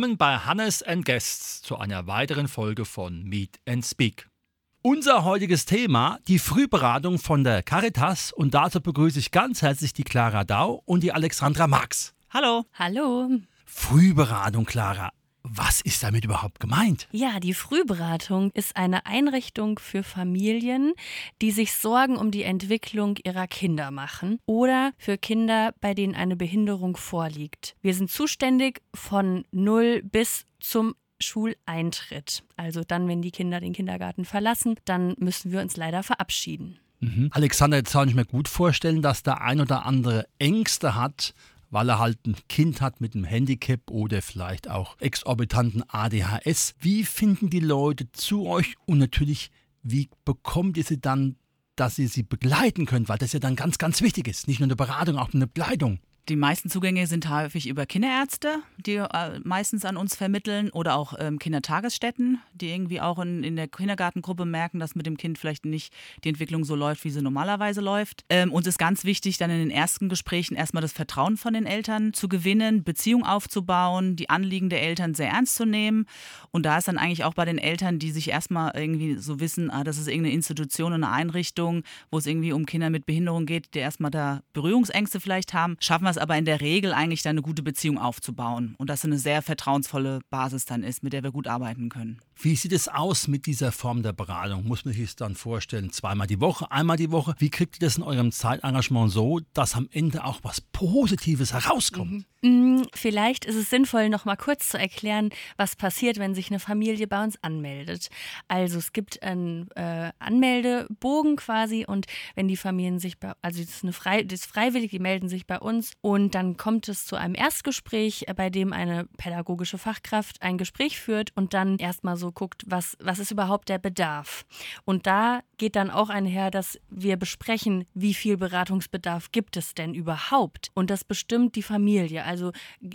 Willkommen bei Hannes and Guests zu einer weiteren Folge von Meet and Speak. Unser heutiges Thema, die Frühberatung von der Caritas und dazu begrüße ich ganz herzlich die Clara Dau und die Alexandra Marx. Hallo. Hallo. Frühberatung, Clara. Was ist damit überhaupt gemeint? Ja, die Frühberatung ist eine Einrichtung für Familien, die sich Sorgen um die Entwicklung ihrer Kinder machen oder für Kinder, bei denen eine Behinderung vorliegt. Wir sind zuständig von 0 bis zum Schuleintritt. Also dann, wenn die Kinder den Kindergarten verlassen, dann müssen wir uns leider verabschieden. Mhm. Alexander, jetzt kann ich mir gut vorstellen, dass der ein oder andere Ängste hat, weil er halt ein Kind hat mit einem Handicap oder vielleicht auch exorbitanten ADHS. Wie finden die Leute zu euch und natürlich, wie bekommt ihr sie dann, dass ihr sie begleiten könnt, weil das ja dann ganz, ganz wichtig ist. Nicht nur eine Beratung, auch eine Begleitung. Die meisten Zugänge sind häufig über Kinderärzte, die äh, meistens an uns vermitteln oder auch ähm, Kindertagesstätten, die irgendwie auch in, in der Kindergartengruppe merken, dass mit dem Kind vielleicht nicht die Entwicklung so läuft, wie sie normalerweise läuft. Ähm, uns ist ganz wichtig, dann in den ersten Gesprächen erstmal das Vertrauen von den Eltern zu gewinnen, Beziehung aufzubauen, die Anliegen der Eltern sehr ernst zu nehmen. Und da ist dann eigentlich auch bei den Eltern, die sich erstmal irgendwie so wissen, ah, das ist irgendeine Institution, eine Einrichtung, wo es irgendwie um Kinder mit Behinderung geht, die erstmal da Berührungsängste vielleicht haben, schaffen wir es aber in der Regel eigentlich dann eine gute Beziehung aufzubauen und dass eine sehr vertrauensvolle Basis dann ist, mit der wir gut arbeiten können. Wie sieht es aus mit dieser Form der Beratung? Muss man sich das dann vorstellen, zweimal die Woche, einmal die Woche? Wie kriegt ihr das in eurem Zeitengagement so, dass am Ende auch was Positives herauskommt? Mhm. Vielleicht ist es sinnvoll, noch mal kurz zu erklären, was passiert, wenn sich eine Familie bei uns anmeldet. Also es gibt einen äh, Anmeldebogen quasi und wenn die Familien sich bei, also das ist, Frei, das ist freiwillig, die melden sich bei uns und dann kommt es zu einem Erstgespräch, bei dem eine pädagogische Fachkraft ein Gespräch führt und dann erstmal so guckt, was, was ist überhaupt der Bedarf. Und da geht dann auch einher, dass wir besprechen, wie viel Beratungsbedarf gibt es denn überhaupt. Und das bestimmt die Familie. Also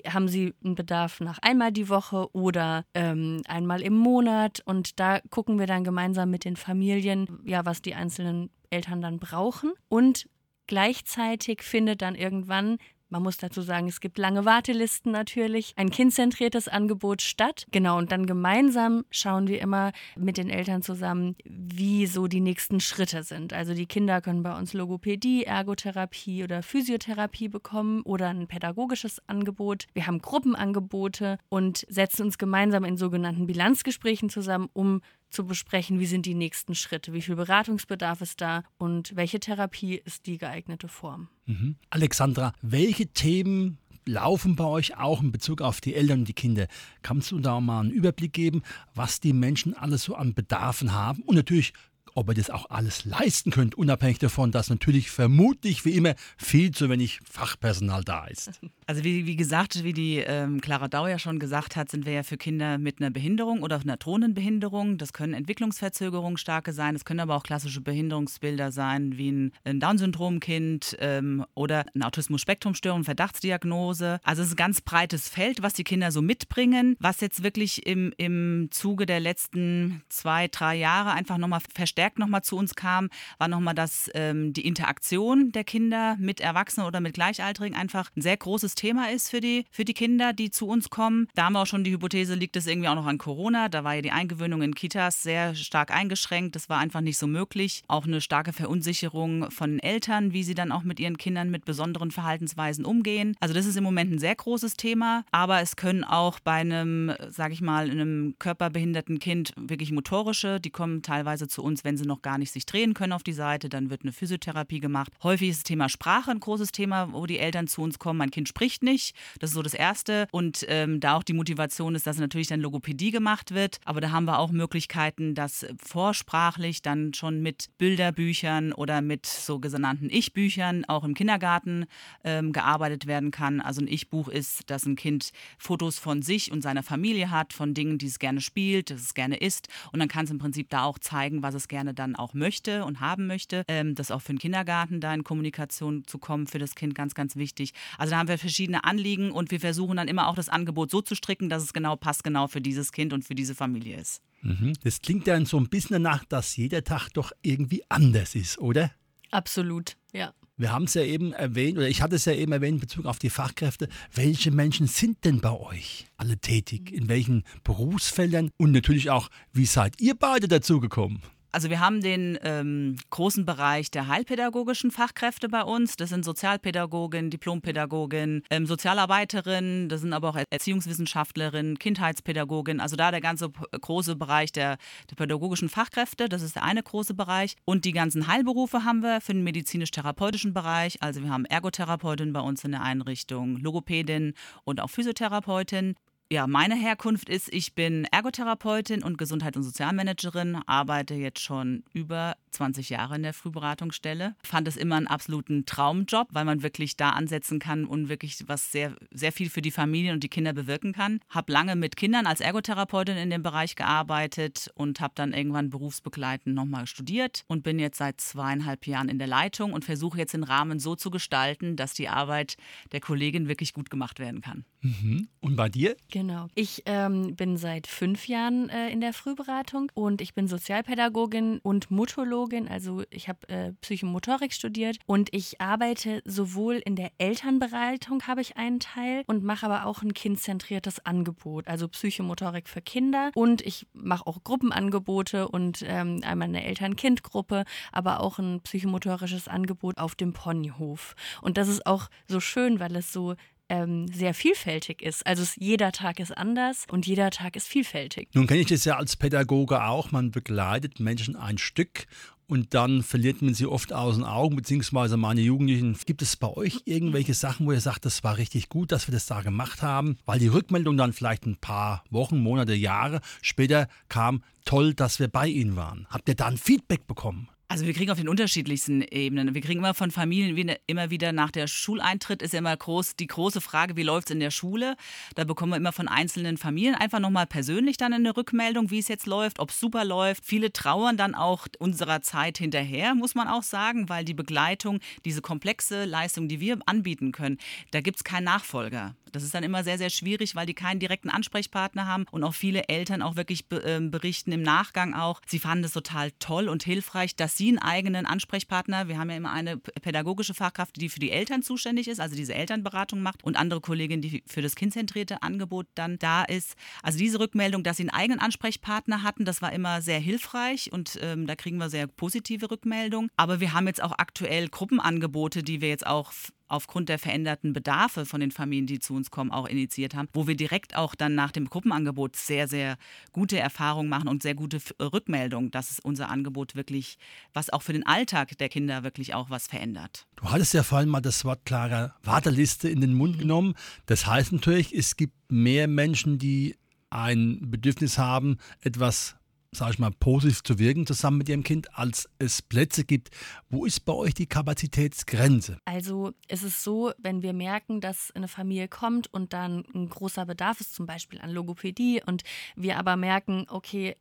haben sie einen Bedarf nach einmal die Woche oder ähm, einmal im Monat. Und da gucken wir dann gemeinsam mit den Familien, ja, was die einzelnen Eltern dann brauchen. Und Gleichzeitig findet dann irgendwann man muss dazu sagen, es gibt lange Wartelisten natürlich, ein kindzentriertes Angebot statt. Genau, und dann gemeinsam schauen wir immer mit den Eltern zusammen, wie so die nächsten Schritte sind. Also die Kinder können bei uns Logopädie, Ergotherapie oder Physiotherapie bekommen oder ein pädagogisches Angebot. Wir haben Gruppenangebote und setzen uns gemeinsam in sogenannten Bilanzgesprächen zusammen, um zu besprechen, wie sind die nächsten Schritte, wie viel Beratungsbedarf ist da und welche Therapie ist die geeignete Form. Mhm. Alexandra, welche Themen laufen bei euch auch in Bezug auf die Eltern und die Kinder? Kannst du da mal einen Überblick geben, was die Menschen alles so an Bedarfen haben? Und natürlich ob ihr das auch alles leisten könnt, unabhängig davon, dass natürlich vermutlich wie immer viel zu wenig Fachpersonal da ist. Also wie, wie gesagt, wie die ähm, Clara Dau ja schon gesagt hat, sind wir ja für Kinder mit einer Behinderung oder einer drohenden Behinderung. Das können Entwicklungsverzögerungen starke sein, es können aber auch klassische Behinderungsbilder sein, wie ein, ein Down-Syndrom-Kind ähm, oder eine Autismus-Spektrum-Störung, Verdachtsdiagnose. Also es ist ein ganz breites Feld, was die Kinder so mitbringen, was jetzt wirklich im, im Zuge der letzten zwei, drei Jahre einfach nochmal verstärkt nochmal zu uns kam, war nochmal, dass ähm, die Interaktion der Kinder mit Erwachsenen oder mit Gleichaltrigen einfach ein sehr großes Thema ist für die, für die Kinder, die zu uns kommen. Da haben wir auch schon die Hypothese, liegt es irgendwie auch noch an Corona. Da war ja die Eingewöhnung in Kitas sehr stark eingeschränkt. Das war einfach nicht so möglich. Auch eine starke Verunsicherung von Eltern, wie sie dann auch mit ihren Kindern mit besonderen Verhaltensweisen umgehen. Also das ist im Moment ein sehr großes Thema. Aber es können auch bei einem, sage ich mal, einem körperbehinderten Kind wirklich motorische, die kommen teilweise zu uns, wenn sie noch gar nicht sich drehen können auf die Seite, dann wird eine Physiotherapie gemacht. Häufig ist das Thema Sprache ein großes Thema, wo die Eltern zu uns kommen. Mein Kind spricht spricht nicht. Das ist so das Erste. Und ähm, da auch die Motivation ist, dass natürlich dann Logopädie gemacht wird. Aber da haben wir auch Möglichkeiten, dass vorsprachlich dann schon mit Bilderbüchern oder mit so genannten Ich-Büchern auch im Kindergarten ähm, gearbeitet werden kann. Also ein Ich-Buch ist, dass ein Kind Fotos von sich und seiner Familie hat, von Dingen, die es gerne spielt, das es gerne isst. Und dann kann es im Prinzip da auch zeigen, was es gerne dann auch möchte und haben möchte. Ähm, das auch für den Kindergarten da in Kommunikation zu kommen, für das Kind ganz, ganz wichtig. Also da haben wir verschiedene Anliegen und wir versuchen dann immer auch das Angebot so zu stricken, dass es genau passt, genau für dieses Kind und für diese Familie ist. Mhm. Das klingt dann so ein bisschen danach, dass jeder Tag doch irgendwie anders ist, oder? Absolut, ja. Wir haben es ja eben erwähnt, oder ich hatte es ja eben erwähnt in Bezug auf die Fachkräfte. Welche Menschen sind denn bei euch alle tätig? In welchen Berufsfeldern? Und natürlich auch, wie seid ihr beide dazu gekommen? Also wir haben den ähm, großen Bereich der heilpädagogischen Fachkräfte bei uns. Das sind Sozialpädagogin, Diplompädagogin, ähm, Sozialarbeiterin, das sind aber auch Erziehungswissenschaftlerin, Kindheitspädagogin. Also da der ganze große Bereich der, der pädagogischen Fachkräfte, das ist der eine große Bereich. Und die ganzen Heilberufe haben wir für den medizinisch-therapeutischen Bereich. Also wir haben Ergotherapeutin bei uns in der Einrichtung, Logopädin und auch Physiotherapeutin ja, meine Herkunft ist, ich bin Ergotherapeutin und Gesundheits- und Sozialmanagerin, arbeite jetzt schon über 20 Jahre in der Frühberatungsstelle. Fand es immer einen absoluten Traumjob, weil man wirklich da ansetzen kann und wirklich was sehr, sehr viel für die Familien und die Kinder bewirken kann. Habe lange mit Kindern als Ergotherapeutin in dem Bereich gearbeitet und habe dann irgendwann berufsbegleitend nochmal studiert und bin jetzt seit zweieinhalb Jahren in der Leitung und versuche jetzt den Rahmen so zu gestalten, dass die Arbeit der Kollegin wirklich gut gemacht werden kann. Mhm. Und bei dir? Genau. Ich ähm, bin seit fünf Jahren äh, in der Frühberatung und ich bin Sozialpädagogin und Mutologin. Also ich habe äh, Psychomotorik studiert und ich arbeite sowohl in der Elternberatung habe ich einen Teil und mache aber auch ein kindzentriertes Angebot, also Psychomotorik für Kinder und ich mache auch Gruppenangebote und ähm, einmal eine Eltern-Kind-Gruppe, aber auch ein psychomotorisches Angebot auf dem Ponyhof. Und das ist auch so schön, weil es so ähm, sehr vielfältig ist. Also es, jeder Tag ist anders und jeder Tag ist vielfältig. Nun kenne ich das ja als Pädagoge auch. Man begleitet Menschen ein Stück und dann verliert man sie oft aus den Augen, beziehungsweise meine Jugendlichen. Gibt es bei euch irgendwelche Sachen, wo ihr sagt, das war richtig gut, dass wir das da gemacht haben? Weil die Rückmeldung dann vielleicht ein paar Wochen, Monate, Jahre später kam, toll, dass wir bei Ihnen waren. Habt ihr da ein Feedback bekommen? Also wir kriegen auf den unterschiedlichsten Ebenen. Wir kriegen immer von Familien immer wieder nach der Schuleintritt ist ja immer groß die große Frage, wie läuft es in der Schule? Da bekommen wir immer von einzelnen Familien einfach nochmal persönlich dann eine Rückmeldung, wie es jetzt läuft, ob es super läuft. Viele trauern dann auch unserer Zeit hinterher, muss man auch sagen, weil die Begleitung, diese komplexe Leistung, die wir anbieten können, da gibt es keinen Nachfolger. Das ist dann immer sehr, sehr schwierig, weil die keinen direkten Ansprechpartner haben und auch viele Eltern auch wirklich ähm, berichten im Nachgang auch, sie fanden es total toll und hilfreich, dass sie einen eigenen Ansprechpartner, wir haben ja immer eine pädagogische Fachkraft, die für die Eltern zuständig ist, also diese Elternberatung macht und andere Kollegin, die für das kindzentrierte Angebot dann da ist. Also diese Rückmeldung, dass sie einen eigenen Ansprechpartner hatten, das war immer sehr hilfreich und ähm, da kriegen wir sehr positive Rückmeldungen. Aber wir haben jetzt auch aktuell Gruppenangebote, die wir jetzt auch aufgrund der veränderten Bedarfe von den Familien, die zu uns kommen, auch initiiert haben, wo wir direkt auch dann nach dem Gruppenangebot sehr, sehr gute Erfahrungen machen und sehr gute Rückmeldungen, dass unser Angebot wirklich, was auch für den Alltag der Kinder wirklich auch was verändert. Du hattest ja vorhin mal das Wort klare Warteliste in den Mund genommen. Das heißt natürlich, es gibt mehr Menschen, die ein Bedürfnis haben, etwas sage ich mal, positiv zu wirken zusammen mit ihrem Kind, als es Plätze gibt. Wo ist bei euch die Kapazitätsgrenze? Also es ist so, wenn wir merken, dass eine Familie kommt und dann ein großer Bedarf ist, zum Beispiel an Logopädie, und wir aber merken, okay,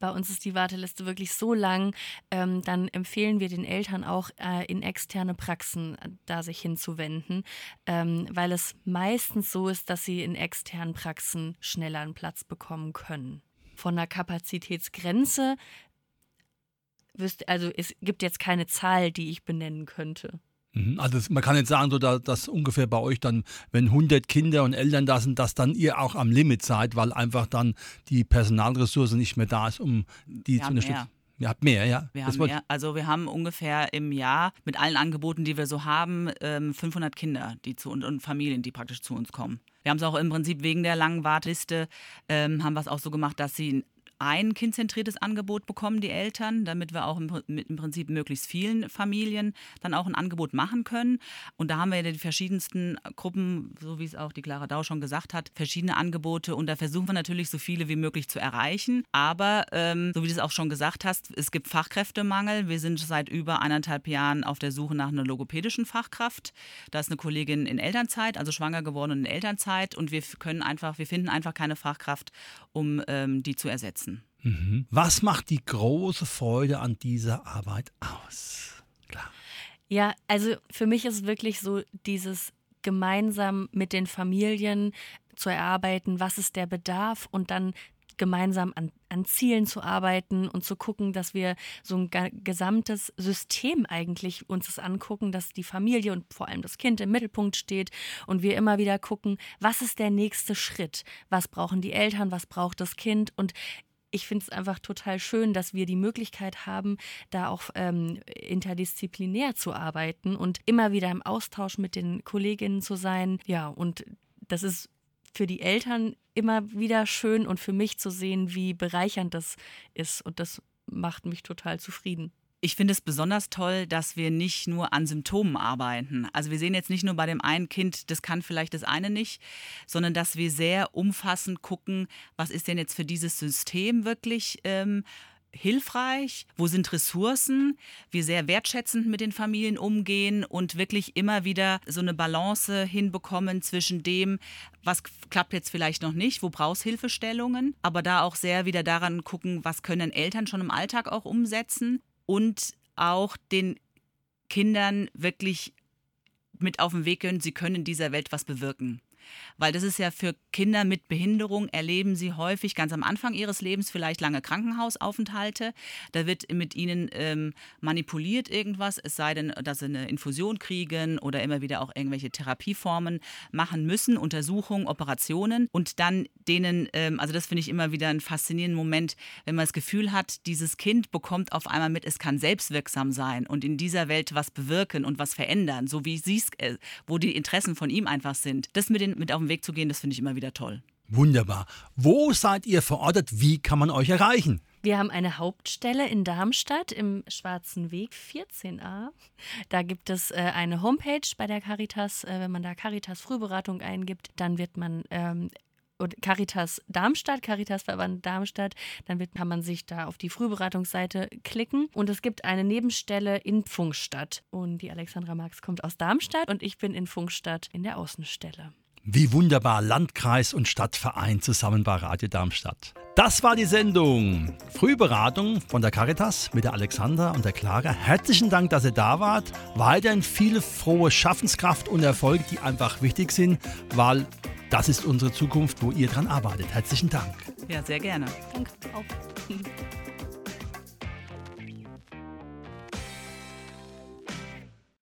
bei uns ist die Warteliste wirklich so lang, ähm, dann empfehlen wir den Eltern auch äh, in externe Praxen äh, da sich hinzuwenden, ähm, weil es meistens so ist, dass sie in externen Praxen schneller einen Platz bekommen können von der Kapazitätsgrenze also es gibt jetzt keine Zahl, die ich benennen könnte. Mhm, also man kann jetzt sagen, so dass ungefähr bei euch dann, wenn 100 Kinder und Eltern da sind, dass dann ihr auch am Limit seid, weil einfach dann die Personalressource nicht mehr da ist, um die wir zu unterstützen. Mehr. Ihr habt mehr, ja? Wir haben mehr. Also wir haben ungefähr im Jahr mit allen Angeboten, die wir so haben, 500 ähm, Kinder die zu, und Familien, die praktisch zu uns kommen. Wir haben es auch im Prinzip wegen der langen Warteliste, ähm, haben wir es auch so gemacht, dass sie ein kindzentriertes Angebot bekommen, die Eltern, damit wir auch im, im Prinzip möglichst vielen Familien dann auch ein Angebot machen können. Und da haben wir ja die verschiedensten Gruppen, so wie es auch die Clara Dau schon gesagt hat, verschiedene Angebote. Und da versuchen wir natürlich so viele wie möglich zu erreichen. Aber ähm, so wie du es auch schon gesagt hast, es gibt Fachkräftemangel. Wir sind seit über eineinhalb Jahren auf der Suche nach einer logopädischen Fachkraft. Da ist eine Kollegin in Elternzeit, also schwanger geworden in Elternzeit. Und wir können einfach, wir finden einfach keine Fachkraft, um ähm, die zu ersetzen. Mhm. Was macht die große Freude an dieser Arbeit aus? Klar. Ja, also für mich ist wirklich so dieses gemeinsam mit den Familien zu erarbeiten, was ist der Bedarf und dann gemeinsam an, an Zielen zu arbeiten und zu gucken, dass wir so ein gesamtes System eigentlich uns das angucken, dass die Familie und vor allem das Kind im Mittelpunkt steht und wir immer wieder gucken, was ist der nächste Schritt? Was brauchen die Eltern? Was braucht das Kind? Und ich finde es einfach total schön, dass wir die Möglichkeit haben, da auch ähm, interdisziplinär zu arbeiten und immer wieder im Austausch mit den Kolleginnen zu sein. Ja, und das ist für die Eltern immer wieder schön und für mich zu sehen, wie bereichernd das ist. Und das macht mich total zufrieden. Ich finde es besonders toll, dass wir nicht nur an Symptomen arbeiten. Also wir sehen jetzt nicht nur bei dem einen Kind, das kann vielleicht das eine nicht, sondern dass wir sehr umfassend gucken, was ist denn jetzt für dieses System wirklich ähm, hilfreich, wo sind Ressourcen, wir sehr wertschätzend mit den Familien umgehen und wirklich immer wieder so eine Balance hinbekommen zwischen dem, was klappt jetzt vielleicht noch nicht, wo brauchst Hilfestellungen, aber da auch sehr wieder daran gucken, was können Eltern schon im Alltag auch umsetzen und auch den Kindern wirklich mit auf den Weg können, sie können in dieser Welt was bewirken. Weil das ist ja für Kinder mit Behinderung, erleben sie häufig ganz am Anfang ihres Lebens vielleicht lange Krankenhausaufenthalte. Da wird mit ihnen ähm, manipuliert irgendwas, es sei denn, dass sie eine Infusion kriegen oder immer wieder auch irgendwelche Therapieformen machen müssen, Untersuchungen, Operationen und dann denen, ähm, also das finde ich immer wieder einen faszinierenden Moment, wenn man das Gefühl hat, dieses Kind bekommt auf einmal mit, es kann selbstwirksam sein und in dieser Welt was bewirken und was verändern, so wie sie es, äh, wo die Interessen von ihm einfach sind. Das mit den mit auf den Weg zu gehen, das finde ich immer wieder toll. Wunderbar. Wo seid ihr verortet? Wie kann man euch erreichen? Wir haben eine Hauptstelle in Darmstadt im Schwarzen Weg 14a. Da gibt es äh, eine Homepage bei der Caritas. Äh, wenn man da Caritas Frühberatung eingibt, dann wird man ähm, Caritas Darmstadt, Caritas Verband Darmstadt, dann wird, kann man sich da auf die Frühberatungsseite klicken und es gibt eine Nebenstelle in Funkstadt und die Alexandra Marx kommt aus Darmstadt und ich bin in Funkstadt in der Außenstelle. Wie wunderbar Landkreis und Stadtverein zusammen bei Radio Darmstadt. Das war die Sendung Frühberatung von der Caritas mit der Alexandra und der Clara. Herzlichen Dank, dass ihr da wart. Weiterhin viel frohe Schaffenskraft und Erfolg, die einfach wichtig sind, weil das ist unsere Zukunft, wo ihr dran arbeitet. Herzlichen Dank. Ja, sehr gerne. Danke auch.